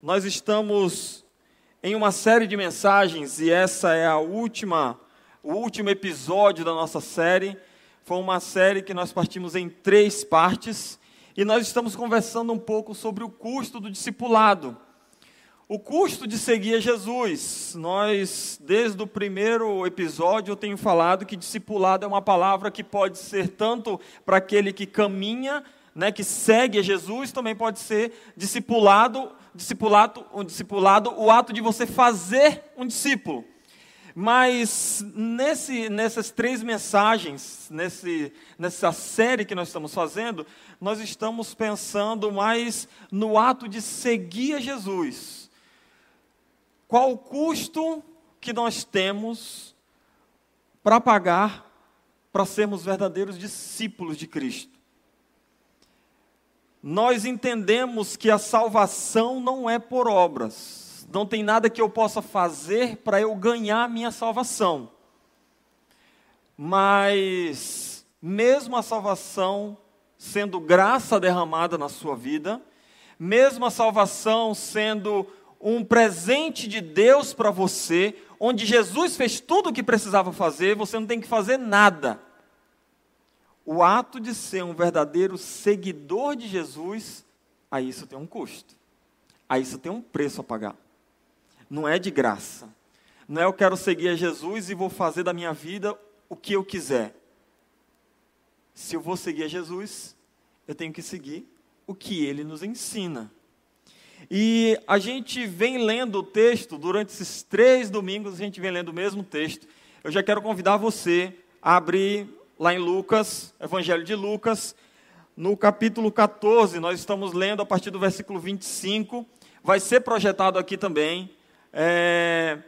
Nós estamos em uma série de mensagens e essa é a última, o último episódio da nossa série. Foi uma série que nós partimos em três partes e nós estamos conversando um pouco sobre o custo do discipulado. O custo de seguir a Jesus. Nós, desde o primeiro episódio, eu tenho falado que discipulado é uma palavra que pode ser tanto para aquele que caminha, né, que segue a Jesus, também pode ser discipulado discipulado, um discipulado, o ato de você fazer um discípulo. Mas nesse, nessas três mensagens, nesse, nessa série que nós estamos fazendo, nós estamos pensando mais no ato de seguir a Jesus. Qual o custo que nós temos para pagar para sermos verdadeiros discípulos de Cristo? Nós entendemos que a salvação não é por obras. Não tem nada que eu possa fazer para eu ganhar a minha salvação. Mas, mesmo a salvação sendo graça derramada na sua vida, mesmo a salvação sendo um presente de Deus para você, onde Jesus fez tudo o que precisava fazer, você não tem que fazer nada o ato de ser um verdadeiro seguidor de Jesus, a isso tem um custo. A isso tem um preço a pagar. Não é de graça. Não é eu quero seguir a Jesus e vou fazer da minha vida o que eu quiser. Se eu vou seguir a Jesus, eu tenho que seguir o que ele nos ensina. E a gente vem lendo o texto, durante esses três domingos, a gente vem lendo o mesmo texto. Eu já quero convidar você a abrir lá em Lucas, Evangelho de Lucas, no capítulo 14, nós estamos lendo a partir do versículo 25, vai ser projetado aqui também. É,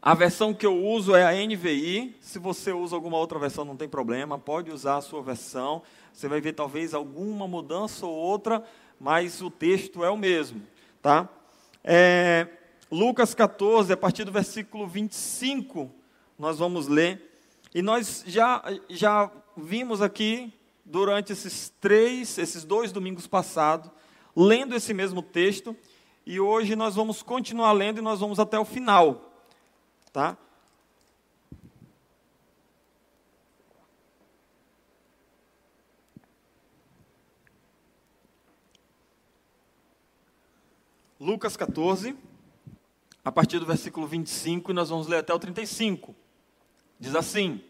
a versão que eu uso é a NVI. Se você usa alguma outra versão, não tem problema, pode usar a sua versão. Você vai ver talvez alguma mudança ou outra, mas o texto é o mesmo, tá? É, Lucas 14, a partir do versículo 25, nós vamos ler. E nós já, já vimos aqui, durante esses três, esses dois domingos passados, lendo esse mesmo texto, e hoje nós vamos continuar lendo e nós vamos até o final. Tá? Lucas 14, a partir do versículo 25, e nós vamos ler até o 35. Diz assim: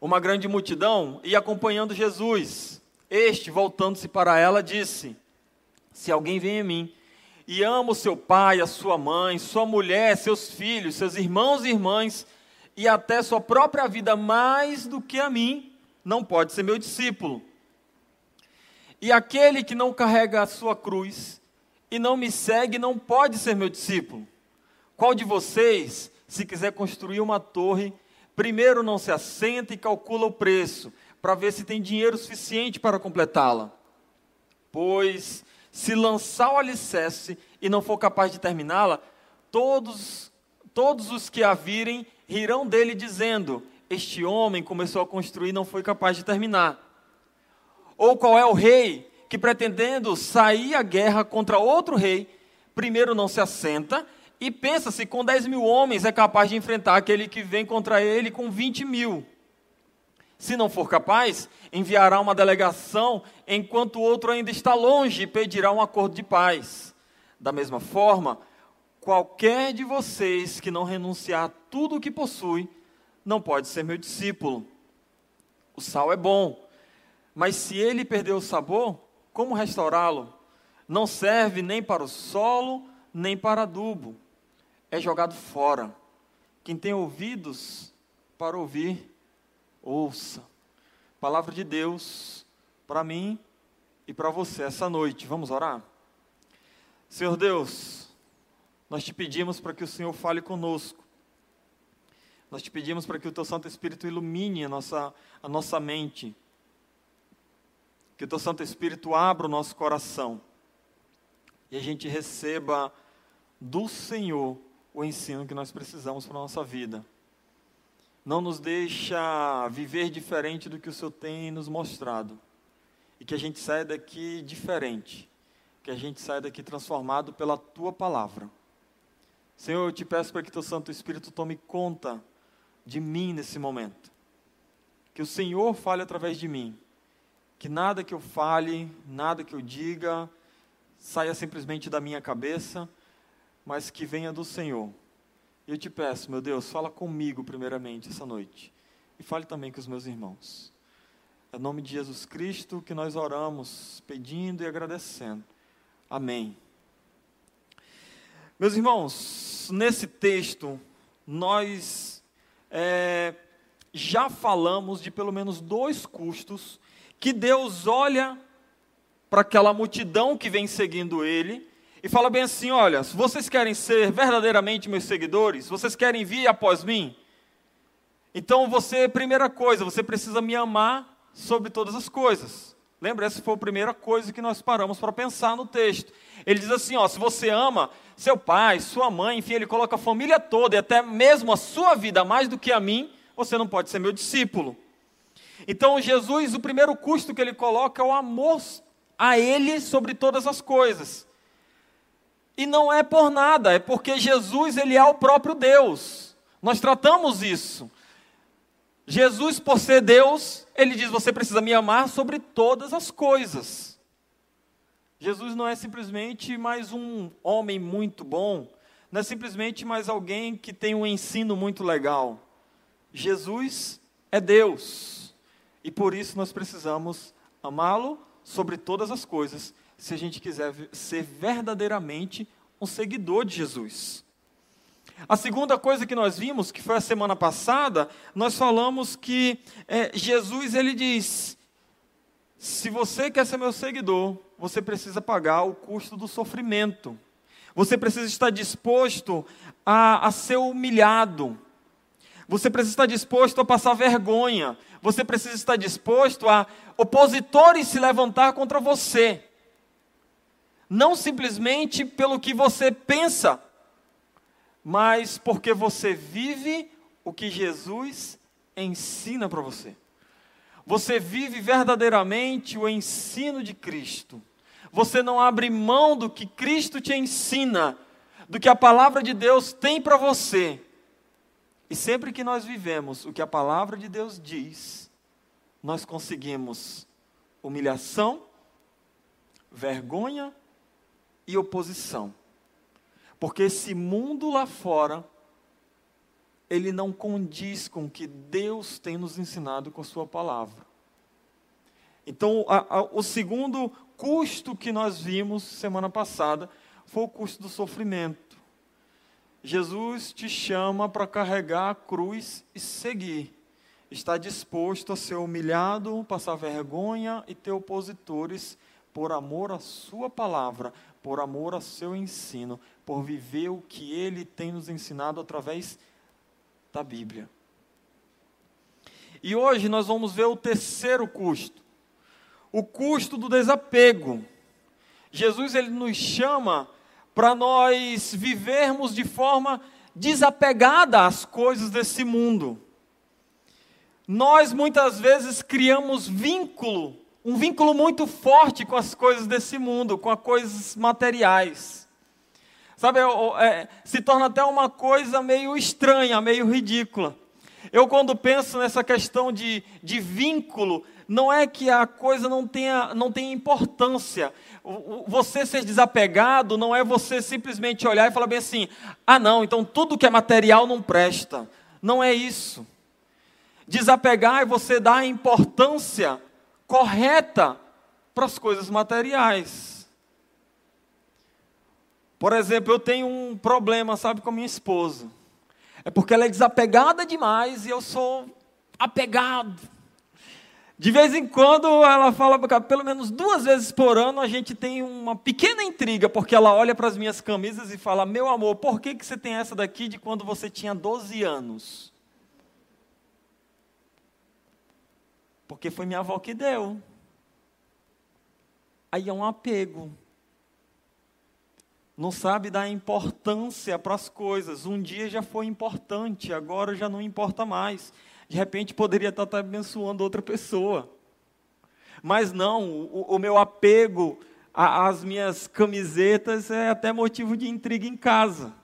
Uma grande multidão ia acompanhando Jesus. Este, voltando-se para ela, disse: Se alguém vem a mim e ama o seu pai, a sua mãe, sua mulher, seus filhos, seus irmãos e irmãs, e até sua própria vida mais do que a mim, não pode ser meu discípulo. E aquele que não carrega a sua cruz e não me segue, não pode ser meu discípulo. Qual de vocês, se quiser construir uma torre, primeiro não se assenta e calcula o preço, para ver se tem dinheiro suficiente para completá-la. Pois, se lançar o alicerce e não for capaz de terminá-la, todos, todos os que a virem rirão dele, dizendo: Este homem começou a construir e não foi capaz de terminar. Ou qual é o rei que, pretendendo sair à guerra contra outro rei, primeiro não se assenta e pensa se com 10 mil homens é capaz de enfrentar aquele que vem contra ele com 20 mil. Se não for capaz, enviará uma delegação enquanto o outro ainda está longe e pedirá um acordo de paz. Da mesma forma, qualquer de vocês que não renunciar a tudo o que possui, não pode ser meu discípulo. O sal é bom, mas se ele perder o sabor, como restaurá-lo? Não serve nem para o solo, nem para adubo é jogado fora. Quem tem ouvidos para ouvir, ouça. Palavra de Deus para mim e para você essa noite. Vamos orar? Senhor Deus, nós te pedimos para que o Senhor fale conosco. Nós te pedimos para que o Teu Santo Espírito ilumine a nossa, a nossa mente. Que o Teu Santo Espírito abra o nosso coração. E a gente receba do Senhor o ensino que nós precisamos para a nossa vida. Não nos deixa viver diferente do que o Senhor tem nos mostrado. E que a gente saia daqui diferente, que a gente saia daqui transformado pela tua palavra. Senhor, eu te peço para que teu Santo Espírito tome conta de mim nesse momento. Que o Senhor fale através de mim. Que nada que eu fale, nada que eu diga, saia simplesmente da minha cabeça, mas que venha do Senhor. E eu te peço, meu Deus, fala comigo primeiramente essa noite. E fale também com os meus irmãos. É em nome de Jesus Cristo que nós oramos, pedindo e agradecendo. Amém. Meus irmãos, nesse texto, nós é, já falamos de pelo menos dois custos que Deus olha para aquela multidão que vem seguindo Ele e fala bem assim: olha, se vocês querem ser verdadeiramente meus seguidores, vocês querem vir após mim, então você, primeira coisa, você precisa me amar sobre todas as coisas. Lembra, essa foi a primeira coisa que nós paramos para pensar no texto. Ele diz assim: ó, se você ama seu pai, sua mãe, enfim, ele coloca a família toda e até mesmo a sua vida mais do que a mim, você não pode ser meu discípulo. Então, Jesus, o primeiro custo que ele coloca é o amor a ele sobre todas as coisas. E não é por nada, é porque Jesus, ele é o próprio Deus. Nós tratamos isso. Jesus, por ser Deus, ele diz: Você precisa me amar sobre todas as coisas. Jesus não é simplesmente mais um homem muito bom, não é simplesmente mais alguém que tem um ensino muito legal. Jesus é Deus. E por isso nós precisamos amá-lo sobre todas as coisas, se a gente quiser ser verdadeiramente um seguidor de Jesus. A segunda coisa que nós vimos, que foi a semana passada, nós falamos que é, Jesus ele diz: se você quer ser meu seguidor, você precisa pagar o custo do sofrimento. Você precisa estar disposto a, a ser humilhado. Você precisa estar disposto a passar vergonha. Você precisa estar disposto a opositores se levantar contra você. Não simplesmente pelo que você pensa, mas porque você vive o que Jesus ensina para você. Você vive verdadeiramente o ensino de Cristo. Você não abre mão do que Cristo te ensina, do que a palavra de Deus tem para você. E sempre que nós vivemos o que a palavra de Deus diz, nós conseguimos humilhação, vergonha e oposição. Porque esse mundo lá fora, ele não condiz com o que Deus tem nos ensinado com a Sua palavra. Então, a, a, o segundo custo que nós vimos semana passada foi o custo do sofrimento. Jesus te chama para carregar a cruz e seguir. Está disposto a ser humilhado, passar vergonha e ter opositores por amor à Sua palavra, por amor ao seu ensino, por viver o que ele tem nos ensinado através da Bíblia. E hoje nós vamos ver o terceiro custo, o custo do desapego. Jesus ele nos chama para nós vivermos de forma desapegada às coisas desse mundo. Nós muitas vezes criamos vínculo, um vínculo muito forte com as coisas desse mundo, com as coisas materiais. Sabe, é, se torna até uma coisa meio estranha, meio ridícula. Eu, quando penso nessa questão de, de vínculo, não é que a coisa não tenha, não tenha importância. Você ser desapegado não é você simplesmente olhar e falar bem assim: ah, não, então tudo que é material não presta. Não é isso. Desapegar é você dar importância correta para as coisas materiais. Por exemplo, eu tenho um problema, sabe, com minha esposa. É porque ela é desapegada demais e eu sou apegado. De vez em quando ela fala, pelo menos duas vezes por ano a gente tem uma pequena intriga, porque ela olha para as minhas camisas e fala: Meu amor, por que, que você tem essa daqui de quando você tinha 12 anos? Porque foi minha avó que deu. Aí é um apego não sabe dar importância para as coisas. Um dia já foi importante, agora já não importa mais. De repente poderia estar abençoando outra pessoa. Mas não, o, o meu apego as minhas camisetas é até motivo de intriga em casa.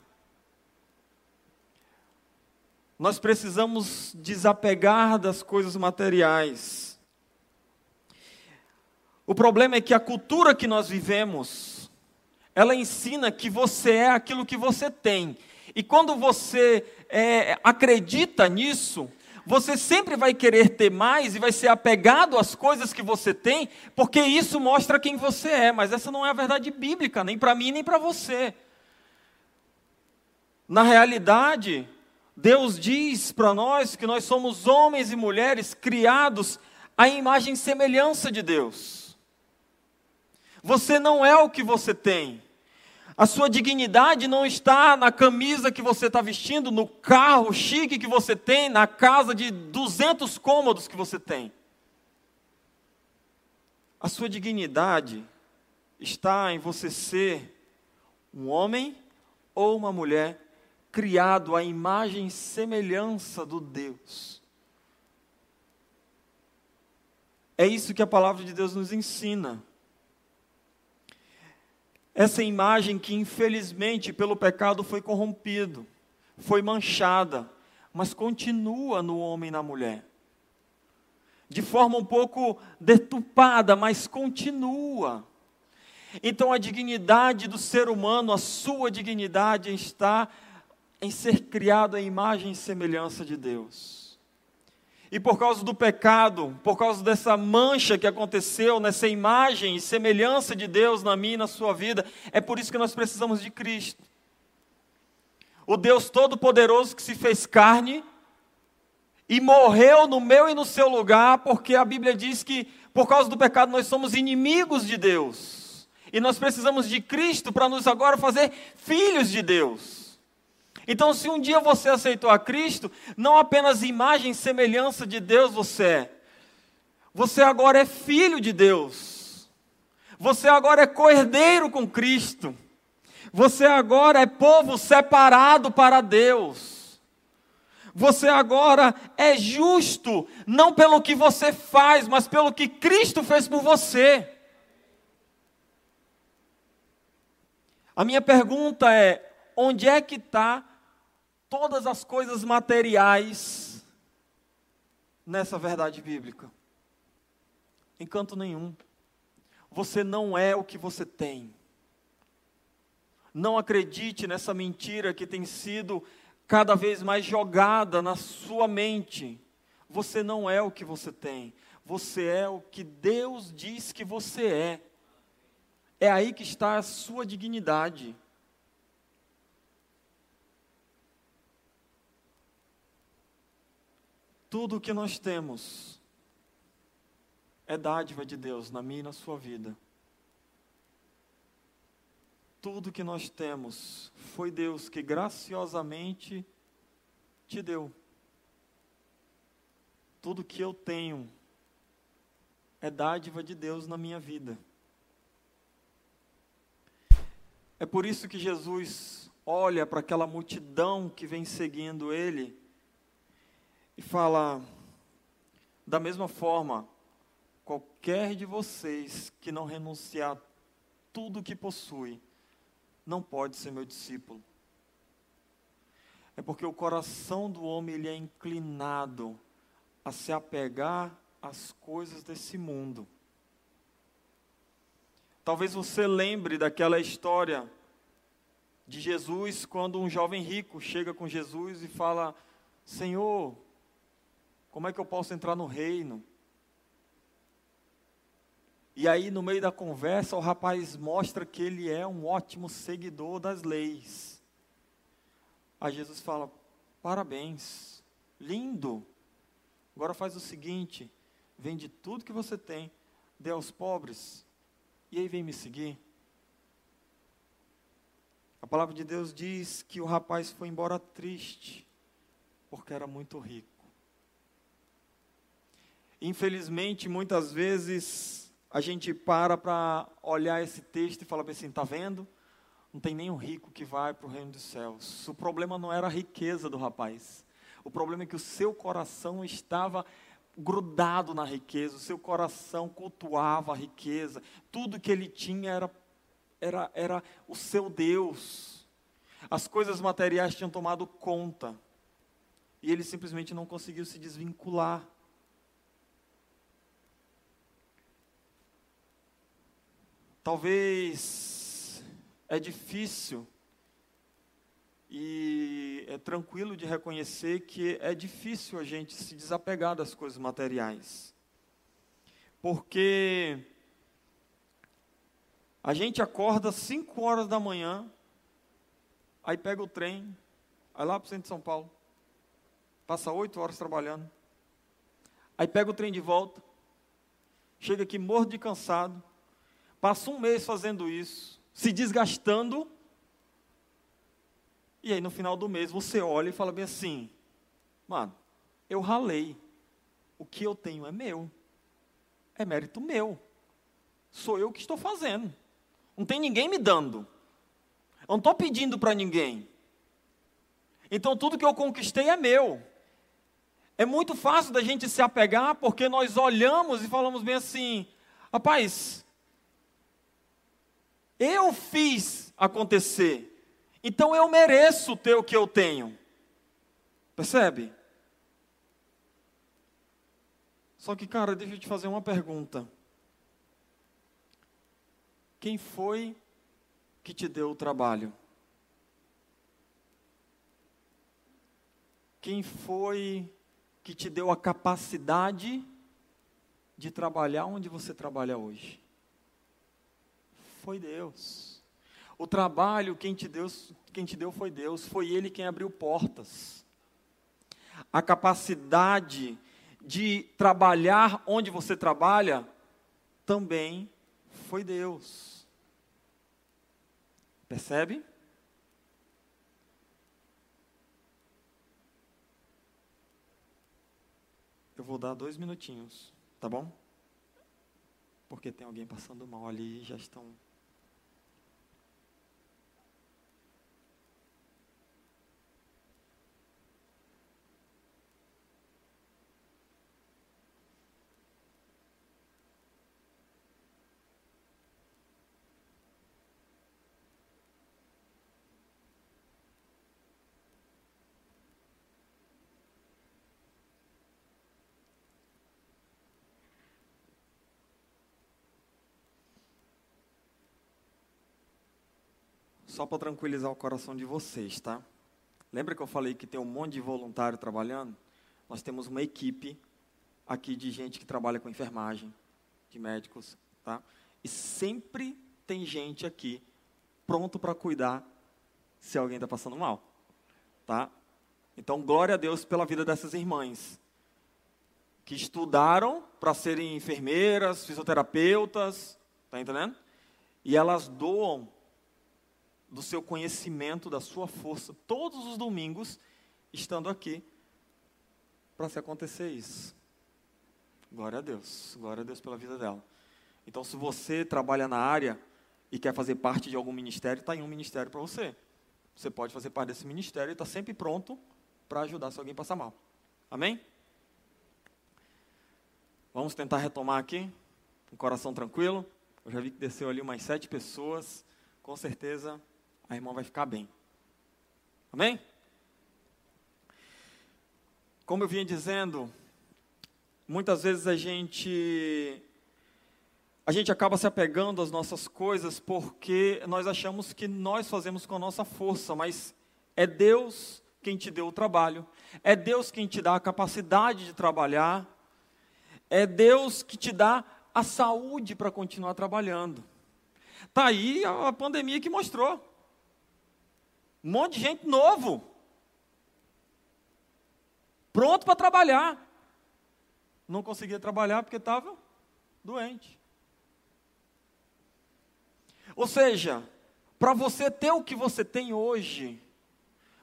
Nós precisamos desapegar das coisas materiais. O problema é que a cultura que nós vivemos, ela ensina que você é aquilo que você tem. E quando você é, acredita nisso, você sempre vai querer ter mais e vai ser apegado às coisas que você tem, porque isso mostra quem você é. Mas essa não é a verdade bíblica, nem para mim, nem para você. Na realidade, Deus diz para nós que nós somos homens e mulheres criados à imagem e semelhança de Deus. Você não é o que você tem. A sua dignidade não está na camisa que você está vestindo, no carro chique que você tem, na casa de 200 cômodos que você tem. A sua dignidade está em você ser um homem ou uma mulher criado à imagem e semelhança do Deus. É isso que a palavra de Deus nos ensina. Essa imagem que infelizmente pelo pecado foi corrompido, foi manchada, mas continua no homem e na mulher. De forma um pouco deturpada, mas continua. Então a dignidade do ser humano, a sua dignidade está em ser criado à imagem e semelhança de Deus. E por causa do pecado, por causa dessa mancha que aconteceu nessa imagem e semelhança de Deus na minha e na sua vida, é por isso que nós precisamos de Cristo. O Deus Todo-Poderoso que se fez carne e morreu no meu e no seu lugar, porque a Bíblia diz que por causa do pecado nós somos inimigos de Deus. E nós precisamos de Cristo para nos agora fazer filhos de Deus. Então, se um dia você aceitou a Cristo, não apenas imagem e semelhança de Deus você é, você agora é filho de Deus, você agora é cordeiro com Cristo, você agora é povo separado para Deus, você agora é justo, não pelo que você faz, mas pelo que Cristo fez por você. A minha pergunta é: onde é que está todas as coisas materiais nessa verdade bíblica. Em canto nenhum. Você não é o que você tem. Não acredite nessa mentira que tem sido cada vez mais jogada na sua mente. Você não é o que você tem. Você é o que Deus diz que você é. É aí que está a sua dignidade. Tudo o que nós temos é dádiva de Deus na minha e na sua vida. Tudo que nós temos foi Deus que graciosamente te deu. Tudo que eu tenho é dádiva de Deus na minha vida. É por isso que Jesus olha para aquela multidão que vem seguindo ele e fala: da mesma forma, qualquer de vocês que não renunciar tudo o que possui, não pode ser meu discípulo. É porque o coração do homem ele é inclinado a se apegar às coisas desse mundo. Talvez você lembre daquela história de Jesus quando um jovem rico chega com Jesus e fala: Senhor, como é que eu posso entrar no reino? E aí, no meio da conversa, o rapaz mostra que ele é um ótimo seguidor das leis. Aí Jesus fala: parabéns, lindo. Agora faz o seguinte: vende tudo que você tem, dê aos pobres, e aí vem me seguir. A palavra de Deus diz que o rapaz foi embora triste, porque era muito rico. Infelizmente, muitas vezes a gente para para olhar esse texto e fala assim: está vendo? Não tem nenhum rico que vai para o reino dos céus. O problema não era a riqueza do rapaz. O problema é que o seu coração estava grudado na riqueza, o seu coração cultuava a riqueza, tudo que ele tinha era, era, era o seu Deus. As coisas materiais tinham tomado conta e ele simplesmente não conseguiu se desvincular. Talvez é difícil e é tranquilo de reconhecer que é difícil a gente se desapegar das coisas materiais. Porque a gente acorda 5 horas da manhã, aí pega o trem, vai lá para o centro de São Paulo, passa 8 horas trabalhando, aí pega o trem de volta, chega aqui morto de cansado, passa um mês fazendo isso, se desgastando, e aí no final do mês você olha e fala bem assim: mano, eu ralei. O que eu tenho é meu. É mérito meu. Sou eu que estou fazendo. Não tem ninguém me dando. Eu não estou pedindo para ninguém. Então tudo que eu conquistei é meu. É muito fácil da gente se apegar porque nós olhamos e falamos bem assim: rapaz, eu fiz acontecer. Então eu mereço ter o que eu tenho. Percebe? Só que, cara, deixa eu te fazer uma pergunta. Quem foi que te deu o trabalho? Quem foi que te deu a capacidade de trabalhar onde você trabalha hoje? Foi Deus. O trabalho, quem te, deu, quem te deu foi Deus, foi Ele quem abriu portas. A capacidade de trabalhar onde você trabalha também foi Deus. Percebe? Eu vou dar dois minutinhos, tá bom? Porque tem alguém passando mal ali e já estão só para tranquilizar o coração de vocês, tá? Lembra que eu falei que tem um monte de voluntário trabalhando? Nós temos uma equipe aqui de gente que trabalha com enfermagem, de médicos, tá? E sempre tem gente aqui pronto para cuidar se alguém está passando mal, tá? Então, glória a Deus pela vida dessas irmãs que estudaram para serem enfermeiras, fisioterapeutas, tá entendendo? E elas doam do seu conhecimento, da sua força, todos os domingos, estando aqui, para se acontecer isso. Glória a Deus, glória a Deus pela vida dela. Então, se você trabalha na área e quer fazer parte de algum ministério, está em um ministério para você. Você pode fazer parte desse ministério e está sempre pronto para ajudar se alguém passar mal. Amém? Vamos tentar retomar aqui, com o coração tranquilo. Eu já vi que desceu ali umas sete pessoas. Com certeza a irmã vai ficar bem. Amém? Como eu vinha dizendo, muitas vezes a gente a gente acaba se apegando às nossas coisas porque nós achamos que nós fazemos com a nossa força, mas é Deus quem te deu o trabalho, é Deus quem te dá a capacidade de trabalhar, é Deus que te dá a saúde para continuar trabalhando. Está aí a pandemia que mostrou. Um monte de gente novo. Pronto para trabalhar. Não conseguia trabalhar porque estava doente. Ou seja, para você ter o que você tem hoje,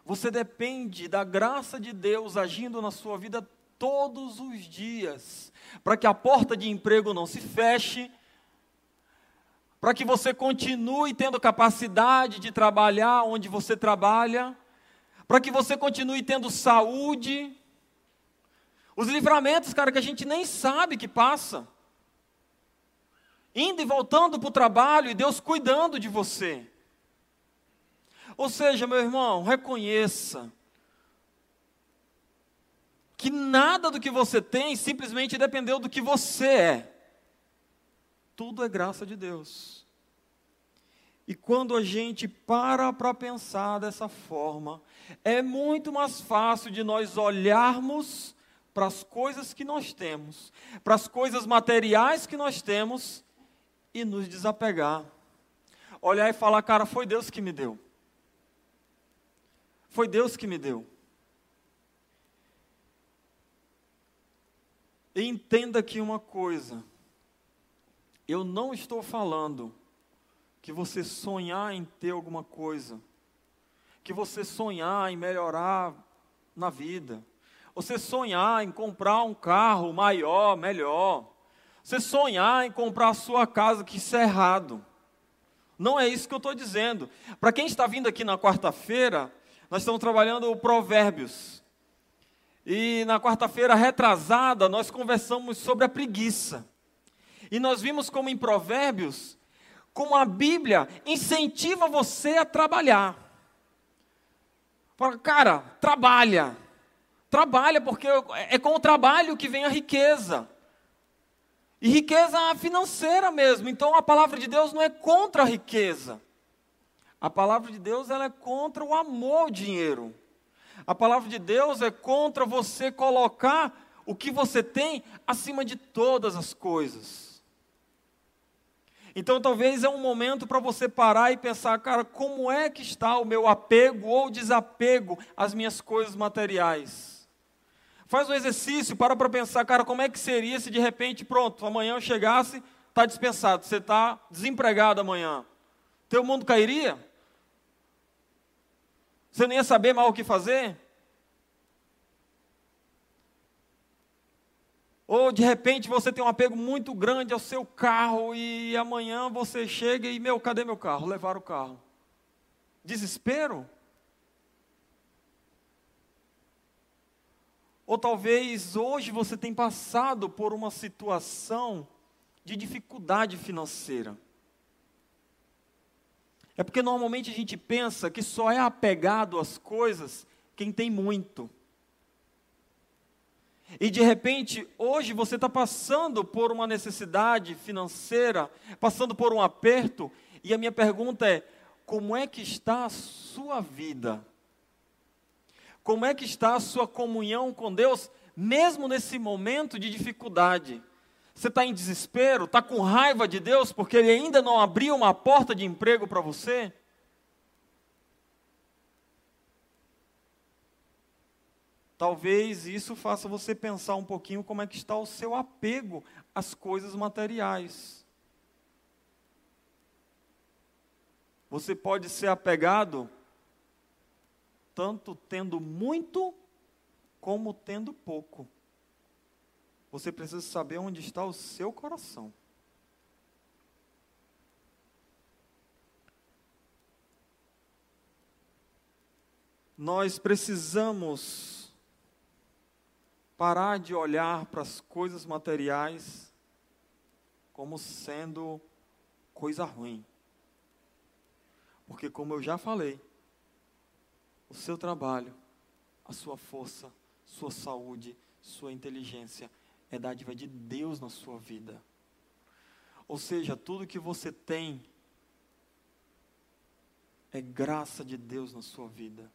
você depende da graça de Deus agindo na sua vida todos os dias, para que a porta de emprego não se feche, para que você continue tendo capacidade de trabalhar onde você trabalha, para que você continue tendo saúde. Os livramentos, cara, que a gente nem sabe que passa. Indo e voltando para o trabalho e Deus cuidando de você. Ou seja, meu irmão, reconheça que nada do que você tem simplesmente dependeu do que você é. Tudo é graça de Deus. E quando a gente para para pensar dessa forma, é muito mais fácil de nós olharmos para as coisas que nós temos, para as coisas materiais que nós temos e nos desapegar. Olhar e falar, cara, foi Deus que me deu. Foi Deus que me deu. Entenda aqui uma coisa. Eu não estou falando que você sonhar em ter alguma coisa, que você sonhar em melhorar na vida, você sonhar em comprar um carro maior, melhor, você sonhar em comprar a sua casa, que isso é errado. Não é isso que eu estou dizendo. Para quem está vindo aqui na quarta-feira, nós estamos trabalhando o Provérbios. E na quarta-feira retrasada, nós conversamos sobre a preguiça. E nós vimos como em Provérbios, como a Bíblia incentiva você a trabalhar. Fala, cara, trabalha. Trabalha, porque é com o trabalho que vem a riqueza. E riqueza financeira mesmo. Então a palavra de Deus não é contra a riqueza. A palavra de Deus ela é contra o amor ao dinheiro. A palavra de Deus é contra você colocar o que você tem acima de todas as coisas. Então talvez é um momento para você parar e pensar, cara, como é que está o meu apego ou desapego às minhas coisas materiais? Faz um exercício, para para pensar, cara, como é que seria se de repente, pronto, amanhã eu chegasse, está dispensado, você está desempregado amanhã. Teu mundo cairia? Você não ia saber mais o que fazer? Ou de repente você tem um apego muito grande ao seu carro e amanhã você chega e, meu, cadê meu carro? Levar o carro. Desespero? Ou talvez hoje você tenha passado por uma situação de dificuldade financeira. É porque normalmente a gente pensa que só é apegado às coisas quem tem muito. E de repente, hoje você está passando por uma necessidade financeira, passando por um aperto, e a minha pergunta é: como é que está a sua vida? Como é que está a sua comunhão com Deus, mesmo nesse momento de dificuldade? Você está em desespero? Está com raiva de Deus porque Ele ainda não abriu uma porta de emprego para você? Talvez isso faça você pensar um pouquinho como é que está o seu apego às coisas materiais. Você pode ser apegado tanto tendo muito como tendo pouco. Você precisa saber onde está o seu coração. Nós precisamos parar de olhar para as coisas materiais como sendo coisa ruim. Porque, como eu já falei, o seu trabalho, a sua força, sua saúde, sua inteligência é dádiva de Deus na sua vida. Ou seja, tudo que você tem é graça de Deus na sua vida.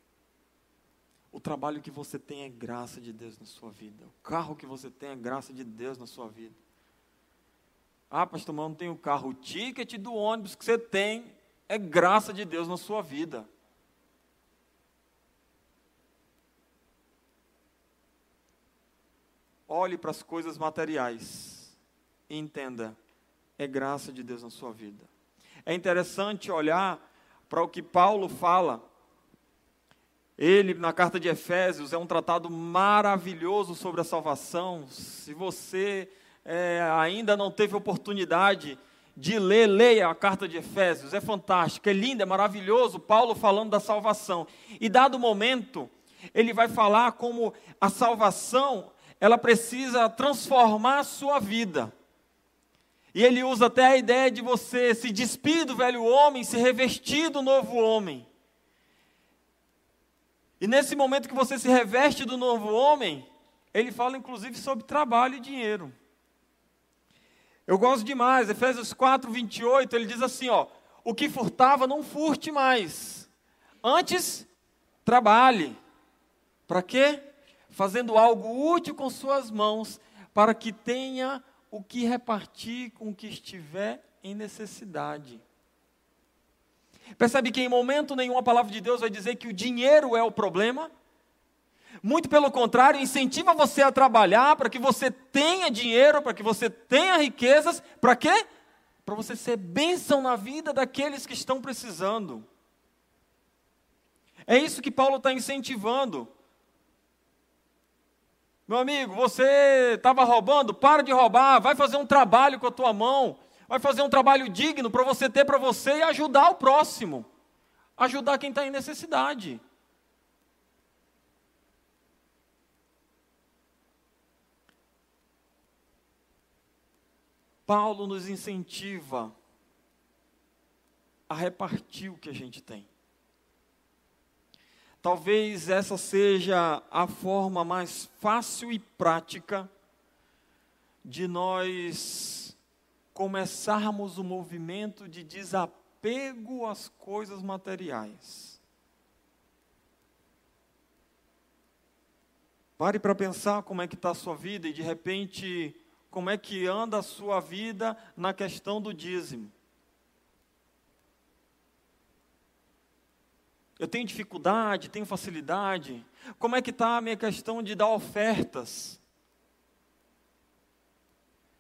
O trabalho que você tem é graça de Deus na sua vida. O carro que você tem é graça de Deus na sua vida. Ah, pastor, mas não tenho carro. O ticket do ônibus que você tem é graça de Deus na sua vida. olhe para as coisas materiais e entenda, é graça de Deus na sua vida. É interessante olhar para o que Paulo fala. Ele, na carta de Efésios, é um tratado maravilhoso sobre a salvação. Se você é, ainda não teve oportunidade de ler, leia a carta de Efésios. É fantástico, é lindo, é maravilhoso. Paulo falando da salvação. E dado o momento, ele vai falar como a salvação ela precisa transformar a sua vida. E ele usa até a ideia de você se despir do velho homem, se revestir do novo homem. E nesse momento que você se reveste do novo homem, ele fala inclusive sobre trabalho e dinheiro. Eu gosto demais, Efésios 4, 28, ele diz assim: ó, o que furtava, não furte mais. Antes, trabalhe. Para quê? Fazendo algo útil com suas mãos, para que tenha o que repartir com o que estiver em necessidade. Percebe que em momento nenhum a palavra de Deus vai dizer que o dinheiro é o problema? Muito pelo contrário, incentiva você a trabalhar para que você tenha dinheiro, para que você tenha riquezas, para quê? Para você ser bênção na vida daqueles que estão precisando. É isso que Paulo está incentivando. Meu amigo, você estava roubando, para de roubar, vai fazer um trabalho com a tua mão, vai fazer um trabalho digno para você ter para você e ajudar o próximo, ajudar quem está em necessidade. Paulo nos incentiva a repartir o que a gente tem. Talvez essa seja a forma mais fácil e prática de nós começarmos o movimento de desapego às coisas materiais. Pare para pensar como é que está a sua vida e de repente como é que anda a sua vida na questão do dízimo. Eu tenho dificuldade, tenho facilidade. Como é que está a minha questão de dar ofertas?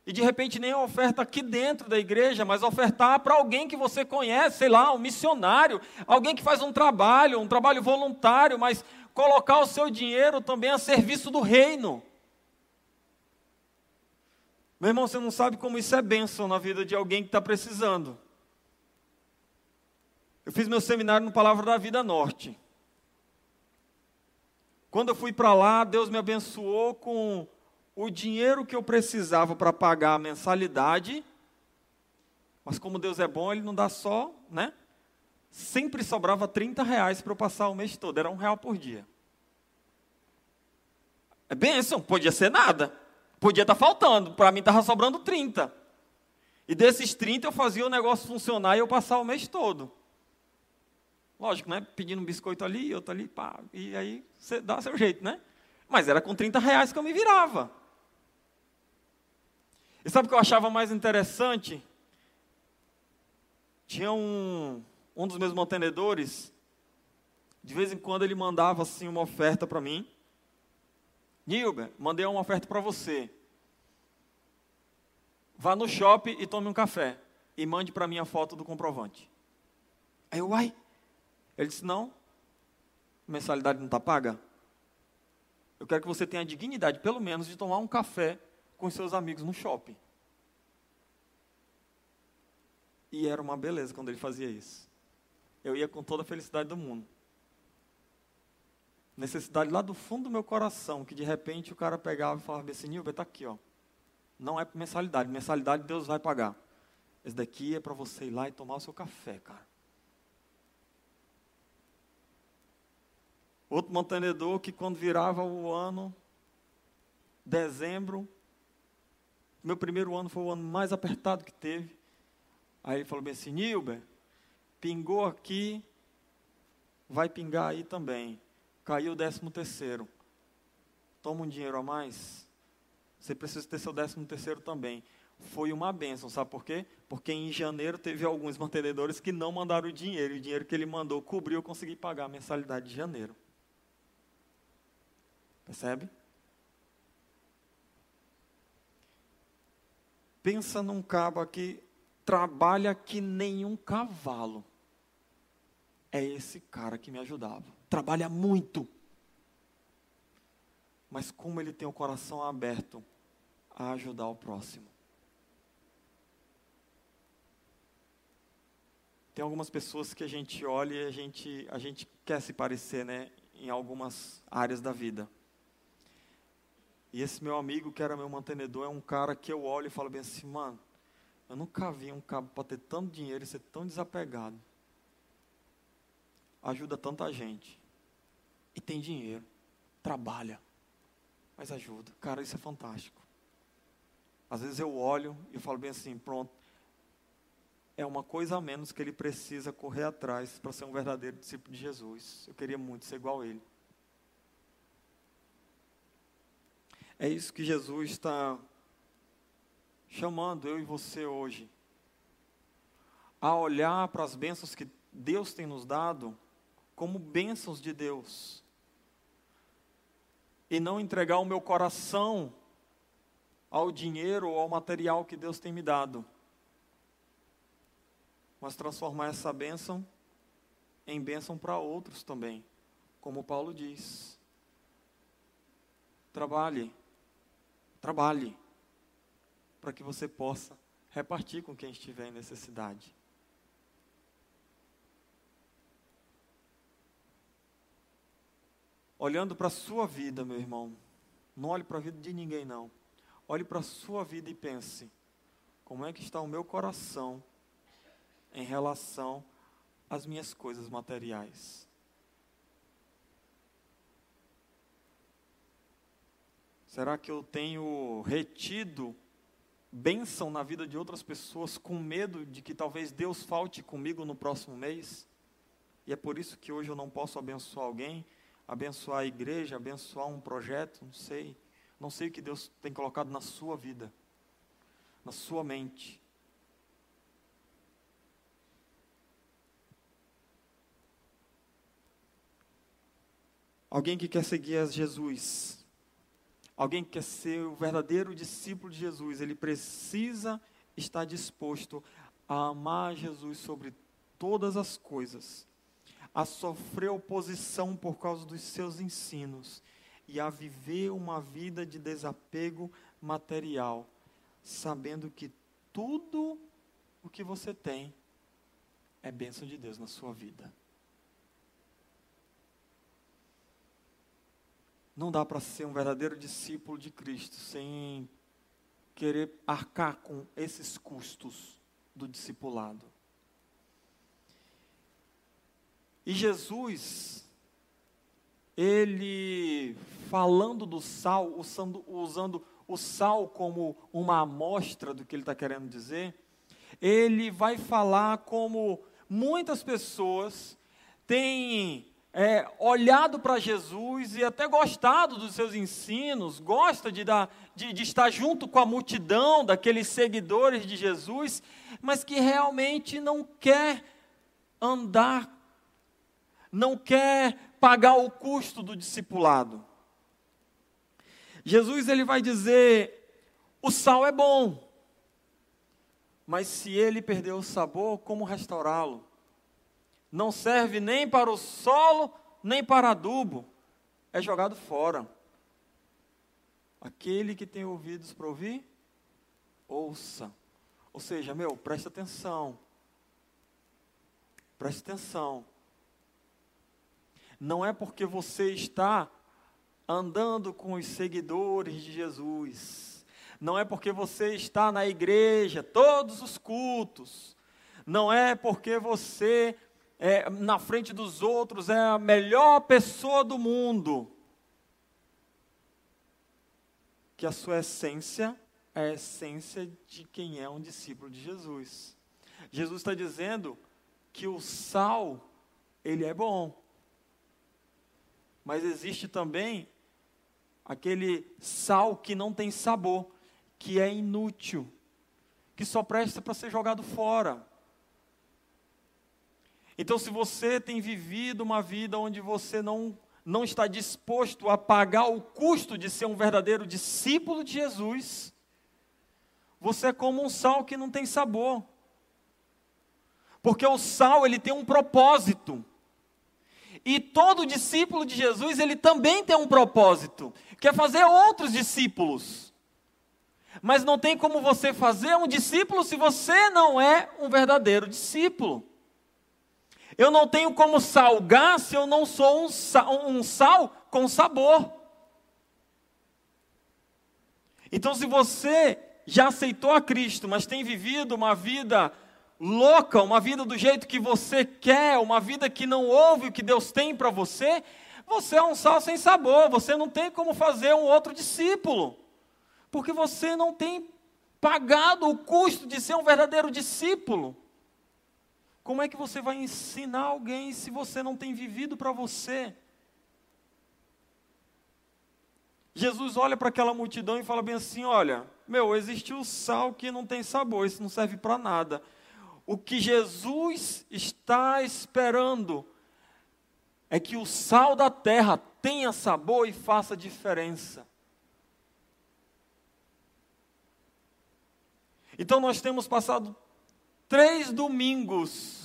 E de repente nem a oferta aqui dentro da igreja, mas ofertar para alguém que você conhece, sei lá, um missionário, alguém que faz um trabalho, um trabalho voluntário, mas colocar o seu dinheiro também a serviço do reino. Meu irmão, você não sabe como isso é bênção na vida de alguém que está precisando. Eu fiz meu seminário no Palavra da Vida Norte. Quando eu fui para lá, Deus me abençoou com o dinheiro que eu precisava para pagar a mensalidade, mas como Deus é bom, Ele não dá só, né? Sempre sobrava 30 reais para eu passar o mês todo, era um real por dia. É bênção, podia ser nada, podia estar tá faltando, para mim estava sobrando 30. E desses 30 eu fazia o negócio funcionar e eu passar o mês todo. Lógico, né? Pedindo um biscoito ali, outro ali, pá, e aí você dá seu jeito, né? Mas era com 30 reais que eu me virava. E sabe o que eu achava mais interessante? Tinha um, um dos meus mantenedores, de vez em quando ele mandava assim uma oferta para mim. Nilber, mandei uma oferta para você. Vá no shopping e tome um café. E mande para mim a foto do comprovante. Aí eu, uai. Ele disse, não, mensalidade não está paga. Eu quero que você tenha a dignidade, pelo menos, de tomar um café com seus amigos no shopping. E era uma beleza quando ele fazia isso. Eu ia com toda a felicidade do mundo. Necessidade lá do fundo do meu coração, que de repente o cara pegava e falava assim, Nilber, está aqui, ó. Não é mensalidade, mensalidade Deus vai pagar. Esse daqui é para você ir lá e tomar o seu café, cara. Outro mantenedor que quando virava o ano, dezembro, meu primeiro ano foi o ano mais apertado que teve. Aí ele falou bem assim, Nilber, pingou aqui, vai pingar aí também. Caiu o décimo terceiro. Toma um dinheiro a mais. Você precisa ter seu décimo terceiro também. Foi uma benção, sabe por quê? Porque em janeiro teve alguns mantenedores que não mandaram o dinheiro. E o dinheiro que ele mandou cobriu, eu consegui pagar a mensalidade de janeiro. Percebe? Pensa num cabo aqui, trabalha que nenhum cavalo. É esse cara que me ajudava. Trabalha muito. Mas como ele tem o coração aberto a ajudar o próximo. Tem algumas pessoas que a gente olha e a gente, a gente quer se parecer, né, em algumas áreas da vida. E esse meu amigo, que era meu mantenedor, é um cara que eu olho e falo bem assim, mano, eu nunca vi um cabo para ter tanto dinheiro e ser tão desapegado. Ajuda tanta gente. E tem dinheiro. Trabalha. Mas ajuda. Cara, isso é fantástico. Às vezes eu olho e falo bem assim, pronto. É uma coisa a menos que ele precisa correr atrás para ser um verdadeiro discípulo de Jesus. Eu queria muito ser igual a ele. É isso que Jesus está chamando eu e você hoje. A olhar para as bênçãos que Deus tem nos dado como bênçãos de Deus. E não entregar o meu coração ao dinheiro ou ao material que Deus tem me dado. Mas transformar essa bênção em bênção para outros também. Como Paulo diz. Trabalhe Trabalhe para que você possa repartir com quem estiver em necessidade. Olhando para a sua vida, meu irmão, não olhe para a vida de ninguém, não. Olhe para a sua vida e pense: como é que está o meu coração em relação às minhas coisas materiais? Será que eu tenho retido bênção na vida de outras pessoas com medo de que talvez Deus falte comigo no próximo mês? E é por isso que hoje eu não posso abençoar alguém, abençoar a igreja, abençoar um projeto, não sei. Não sei o que Deus tem colocado na sua vida, na sua mente. Alguém que quer seguir a Jesus, Alguém que quer ser o verdadeiro discípulo de Jesus, ele precisa estar disposto a amar Jesus sobre todas as coisas, a sofrer oposição por causa dos seus ensinos e a viver uma vida de desapego material, sabendo que tudo o que você tem é bênção de Deus na sua vida. Não dá para ser um verdadeiro discípulo de Cristo sem querer arcar com esses custos do discipulado. E Jesus, ele falando do sal, usando, usando o sal como uma amostra do que ele está querendo dizer, ele vai falar como muitas pessoas têm é, olhado para Jesus e até gostado dos seus ensinos, gosta de, dar, de, de estar junto com a multidão daqueles seguidores de Jesus, mas que realmente não quer andar, não quer pagar o custo do discipulado. Jesus ele vai dizer: o sal é bom, mas se ele perder o sabor, como restaurá-lo? Não serve nem para o solo, nem para adubo, é jogado fora. Aquele que tem ouvidos para ouvir, ouça. Ou seja, meu, preste atenção. Preste atenção. Não é porque você está andando com os seguidores de Jesus. Não é porque você está na igreja, todos os cultos. Não é porque você é, na frente dos outros, é a melhor pessoa do mundo. Que a sua essência é a essência de quem é um discípulo de Jesus. Jesus está dizendo que o sal, ele é bom. Mas existe também aquele sal que não tem sabor, que é inútil, que só presta para ser jogado fora. Então, se você tem vivido uma vida onde você não, não está disposto a pagar o custo de ser um verdadeiro discípulo de Jesus, você é como um sal que não tem sabor. Porque o sal, ele tem um propósito. E todo discípulo de Jesus, ele também tem um propósito, que é fazer outros discípulos. Mas não tem como você fazer um discípulo se você não é um verdadeiro discípulo. Eu não tenho como salgar se eu não sou um sal, um sal com sabor. Então, se você já aceitou a Cristo, mas tem vivido uma vida louca, uma vida do jeito que você quer, uma vida que não ouve o que Deus tem para você, você é um sal sem sabor, você não tem como fazer um outro discípulo, porque você não tem pagado o custo de ser um verdadeiro discípulo. Como é que você vai ensinar alguém se você não tem vivido para você? Jesus olha para aquela multidão e fala bem assim: olha, meu, existe o sal que não tem sabor, isso não serve para nada. O que Jesus está esperando é que o sal da terra tenha sabor e faça diferença. Então nós temos passado três domingos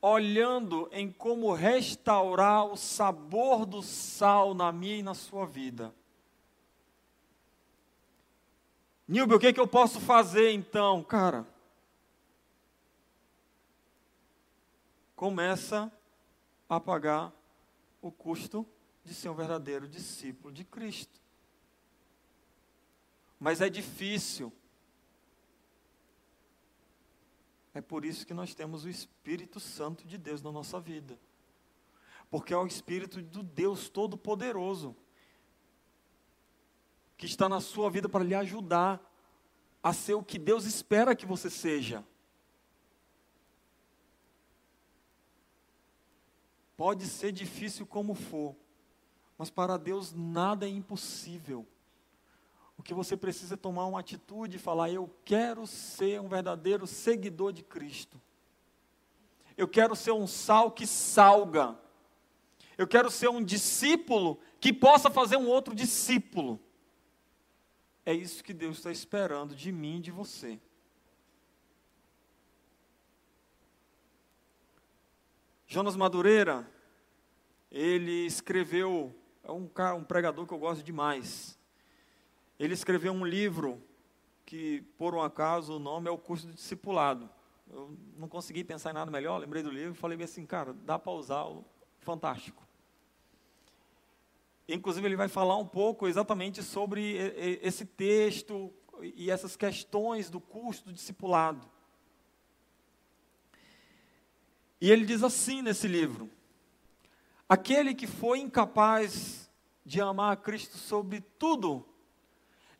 olhando em como restaurar o sabor do sal na minha e na sua vida. Nilber, o que, é que eu posso fazer então? Cara, começa a pagar o custo de ser um verdadeiro discípulo de Cristo. Mas é difícil. É por isso que nós temos o Espírito Santo de Deus na nossa vida. Porque é o Espírito do Deus Todo-Poderoso que está na sua vida para lhe ajudar a ser o que Deus espera que você seja. Pode ser difícil como for, mas para Deus nada é impossível. O que você precisa é tomar uma atitude e falar: Eu quero ser um verdadeiro seguidor de Cristo. Eu quero ser um sal que salga. Eu quero ser um discípulo que possa fazer um outro discípulo. É isso que Deus está esperando de mim e de você. Jonas Madureira, ele escreveu, é um, cara, um pregador que eu gosto demais. Ele escreveu um livro que, por um acaso, o nome é O Curso do Discipulado. Eu não consegui pensar em nada melhor, lembrei do livro e falei assim, cara, dá para usar, fantástico. Inclusive, ele vai falar um pouco exatamente sobre esse texto e essas questões do custo do discipulado. E ele diz assim nesse livro: Aquele que foi incapaz de amar a Cristo sobre tudo,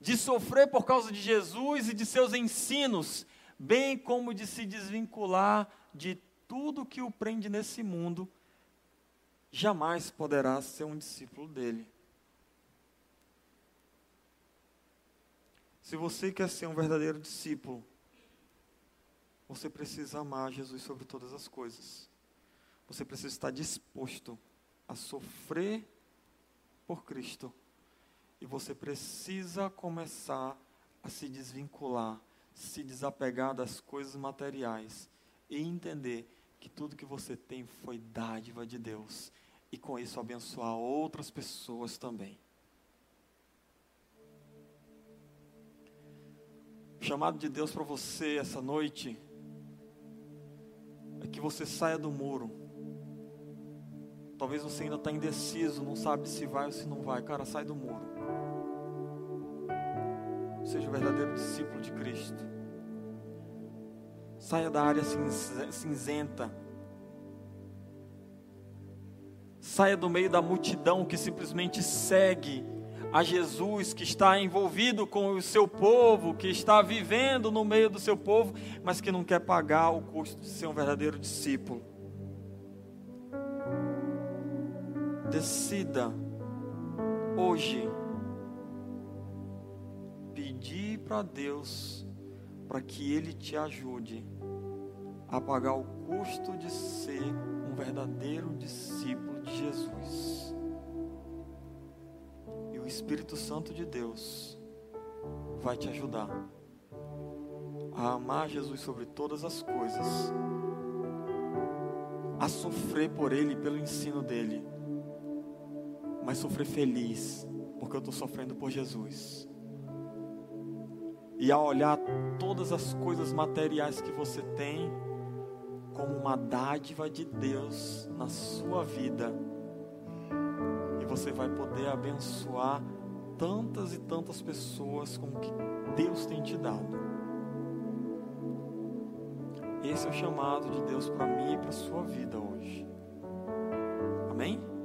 de sofrer por causa de Jesus e de seus ensinos, bem como de se desvincular de tudo que o prende nesse mundo, jamais poderá ser um discípulo dele. Se você quer ser um verdadeiro discípulo, você precisa amar Jesus sobre todas as coisas. Você precisa estar disposto a sofrer por Cristo. E você precisa começar a se desvincular, se desapegar das coisas materiais e entender que tudo que você tem foi dádiva de Deus e com isso abençoar outras pessoas também. O chamado de Deus para você essa noite é que você saia do muro. Talvez você ainda está indeciso, não sabe se vai ou se não vai. Cara, sai do muro. Seja o verdadeiro discípulo de Cristo. Saia da área cinzenta Saia do meio da multidão que simplesmente segue a Jesus, que está envolvido com o seu povo, que está vivendo no meio do seu povo, mas que não quer pagar o custo de ser um verdadeiro discípulo. Decida hoje pedir para Deus para que Ele te ajude a pagar o custo de ser um verdadeiro discípulo de Jesus. E o Espírito Santo de Deus vai te ajudar a amar Jesus sobre todas as coisas, a sofrer por Ele e pelo ensino dele, mas sofrer feliz, porque eu estou sofrendo por Jesus. E a olhar todas as coisas materiais que você tem, como uma dádiva de Deus na sua vida. E você vai poder abençoar tantas e tantas pessoas com o que Deus tem te dado. Esse é o chamado de Deus para mim e para a sua vida hoje. Amém?